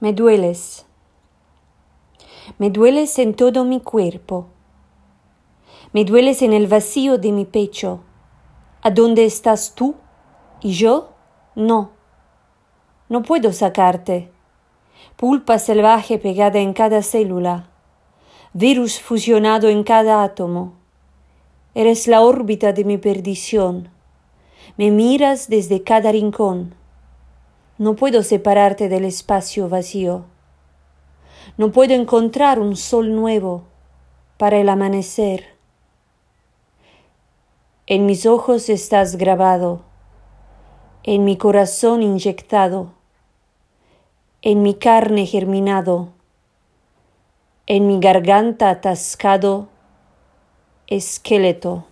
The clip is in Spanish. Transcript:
Me dueles. Me dueles en todo mi cuerpo. Me dueles en el vacío de mi pecho. ¿A dónde estás tú? ¿Y yo? No. No puedo sacarte. Pulpa salvaje pegada en cada célula. Virus fusionado en cada átomo. Eres la órbita de mi perdición. Me miras desde cada rincón. No puedo separarte del espacio vacío. No puedo encontrar un sol nuevo para el amanecer. En mis ojos estás grabado, en mi corazón inyectado, en mi carne germinado, en mi garganta atascado, esqueleto.